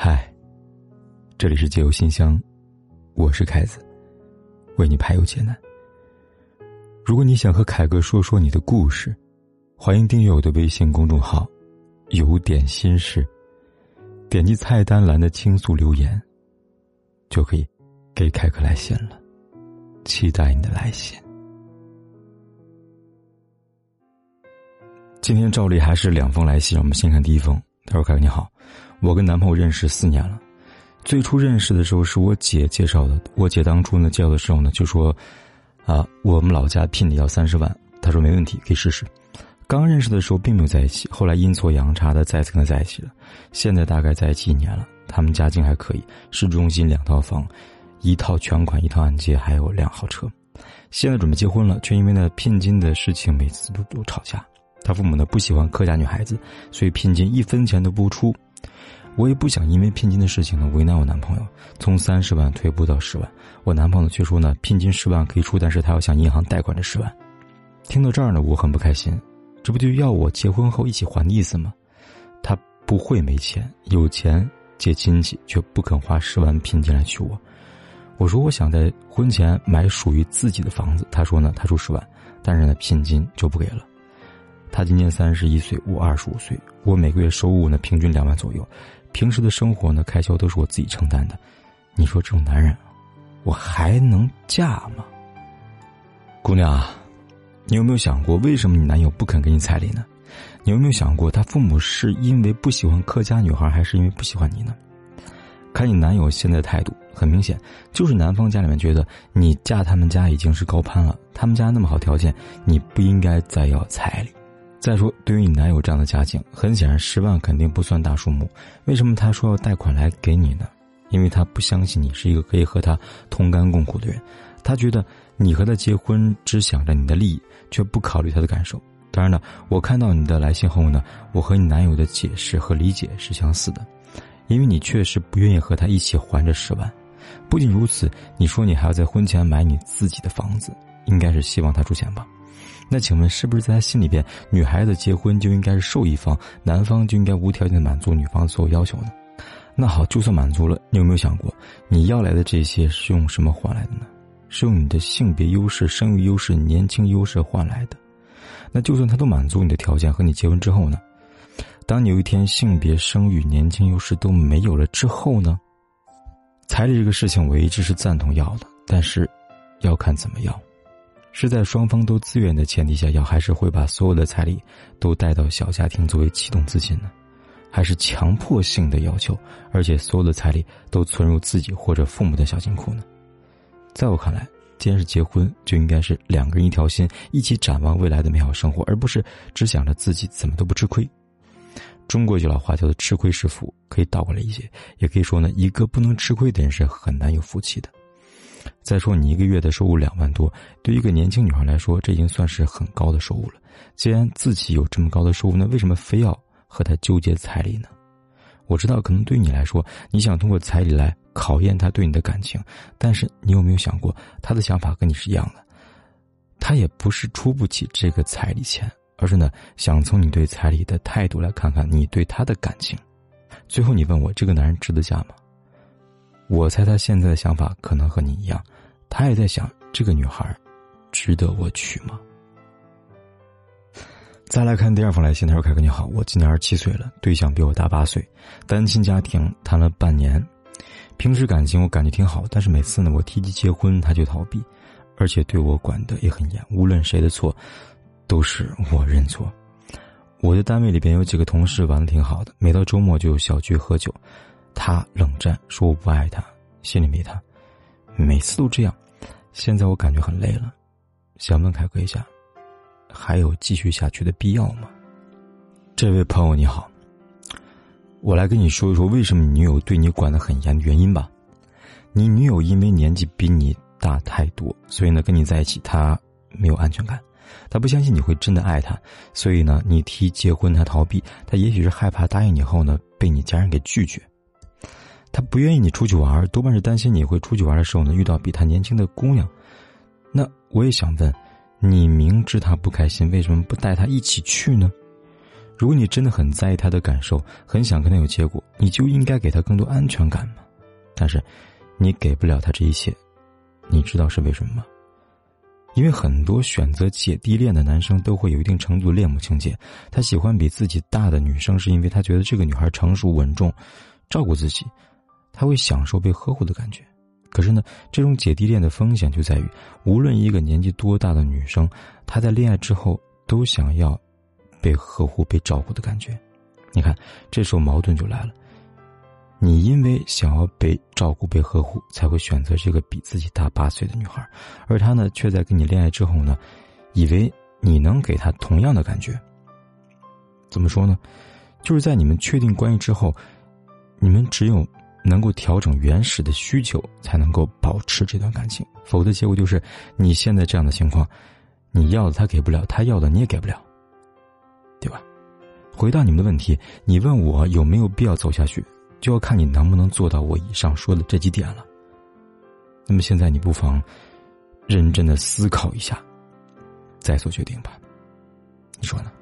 嗨，这里是解忧信箱，我是凯子，为你排忧解难。如果你想和凯哥说说你的故事，欢迎订阅我的微信公众号“有点心事”，点击菜单栏的倾诉留言，就可以给凯哥来信了。期待你的来信。今天照例还是两封来信，我们先看第一封。他说：“凯哥你好。”我跟男朋友认识四年了，最初认识的时候是我姐介绍的。我姐当初呢介绍的时候呢就说：“啊，我们老家聘礼要三十万。”她说没问题，可以试试。刚认识的时候并没有在一起，后来阴错阳差的再次跟他在一起了。现在大概在一起一年了，他们家境还可以，市中心两套房，一套全款，一套按揭，还有辆豪车。现在准备结婚了，却因为呢聘金的事情每次都都吵架。他父母呢不喜欢客家女孩子，所以聘金一分钱都不出。我也不想因为聘金的事情呢为难我男朋友，从三十万退步到十万。我男朋友却说呢，聘金十万可以出，但是他要向银行贷款这十万。听到这儿呢，我很不开心，这不就要我结婚后一起还的意思吗？他不会没钱，有钱借亲戚，却不肯花十万聘金来娶我。我说我想在婚前买属于自己的房子，他说呢，他出十万，但是呢聘金就不给了。他今年三十一岁，我二十五岁，我每个月收入呢平均两万左右。平时的生活呢，开销都是我自己承担的。你说这种男人，我还能嫁吗？姑娘啊，你有没有想过，为什么你男友不肯给你彩礼呢？你有没有想过，他父母是因为不喜欢客家女孩，还是因为不喜欢你呢？看你男友现在的态度，很明显就是男方家里面觉得你嫁他们家已经是高攀了，他们家那么好条件，你不应该再要彩礼。再说，对于你男友这样的家境，很显然十万肯定不算大数目。为什么他说要贷款来给你呢？因为他不相信你是一个可以和他同甘共苦的人。他觉得你和他结婚只想着你的利益，却不考虑他的感受。当然了，我看到你的来信后呢，我和你男友的解释和理解是相似的，因为你确实不愿意和他一起还这十万。不仅如此，你说你还要在婚前买你自己的房子，应该是希望他出钱吧？那请问，是不是在他心里边，女孩子结婚就应该是受益方，男方就应该无条件的满足女方所有要求呢？那好，就算满足了，你有没有想过，你要来的这些是用什么换来的呢？是用你的性别优势、生育优势、年轻优势换来的？那就算他都满足你的条件，和你结婚之后呢？当你有一天性别、生育、年轻优势都没有了之后呢？彩礼这个事情，我一直是赞同要的，但是，要看怎么要。是在双方都自愿的前提下要，还是会把所有的彩礼都带到小家庭作为启动资金呢？还是强迫性的要求，而且所有的彩礼都存入自己或者父母的小金库呢？在我看来，既然是结婚，就应该是两个人一条心，一起展望未来的美好生活，而不是只想着自己怎么都不吃亏。中国一句老话叫做“吃亏是福”，可以倒过来理解，也可以说呢，一个不能吃亏的人是很难有福气的。再说，你一个月的收入两万多，对于一个年轻女孩来说，这已经算是很高的收入了。既然自己有这么高的收入，那为什么非要和他纠结彩礼呢？我知道，可能对于你来说，你想通过彩礼来考验他对你的感情，但是你有没有想过，他的想法跟你是一样的？他也不是出不起这个彩礼钱，而是呢，想从你对彩礼的态度来看看你对他的感情。最后，你问我这个男人值得嫁吗？我猜他现在的想法可能和你一样，他也在想这个女孩，值得我娶吗？再来看第二封来信，他说：“凯哥你好，我今年二十七岁了，对象比我大八岁，单亲家庭，谈了半年，平时感情我感觉挺好，但是每次呢我提及结婚他就逃避，而且对我管的也很严，无论谁的错，都是我认错。我的单位里边有几个同事玩的挺好的，每到周末就小聚喝酒。”他冷战，说我不爱他，心里没他，每次都这样。现在我感觉很累了，想问凯哥一下，还有继续下去的必要吗？这位朋友你好，我来跟你说一说为什么女友对你管得很严的原因吧。你女友因为年纪比你大太多，所以呢跟你在一起她没有安全感，她不相信你会真的爱她，所以呢你提结婚她逃避，她也许是害怕答应你后呢被你家人给拒绝。他不愿意你出去玩，多半是担心你会出去玩的时候呢遇到比他年轻的姑娘。那我也想问，你明知他不开心，为什么不带他一起去呢？如果你真的很在意他的感受，很想跟他有结果，你就应该给他更多安全感嘛。但是，你给不了他这一切，你知道是为什么吗？因为很多选择姐弟恋的男生都会有一定程度的恋母情节，他喜欢比自己大的女生，是因为他觉得这个女孩成熟稳重，照顾自己，他会享受被呵护的感觉。可是呢，这种姐弟恋的风险就在于，无论一个年纪多大的女生，她在恋爱之后都想要被呵护、被照顾的感觉。你看，这时候矛盾就来了。你因为想要被照顾、被呵护，才会选择这个比自己大八岁的女孩，而她呢，却在跟你恋爱之后呢，以为你能给她同样的感觉。怎么说呢？就是在你们确定关系之后，你们只有能够调整原始的需求，才能够保持这段感情。否则，结果就是你现在这样的情况，你要的他给不了，他要的你也给不了，对吧？回到你们的问题，你问我有没有必要走下去？就要看你能不能做到我以上说的这几点了。那么现在你不妨认真的思考一下，再做决定吧。你说呢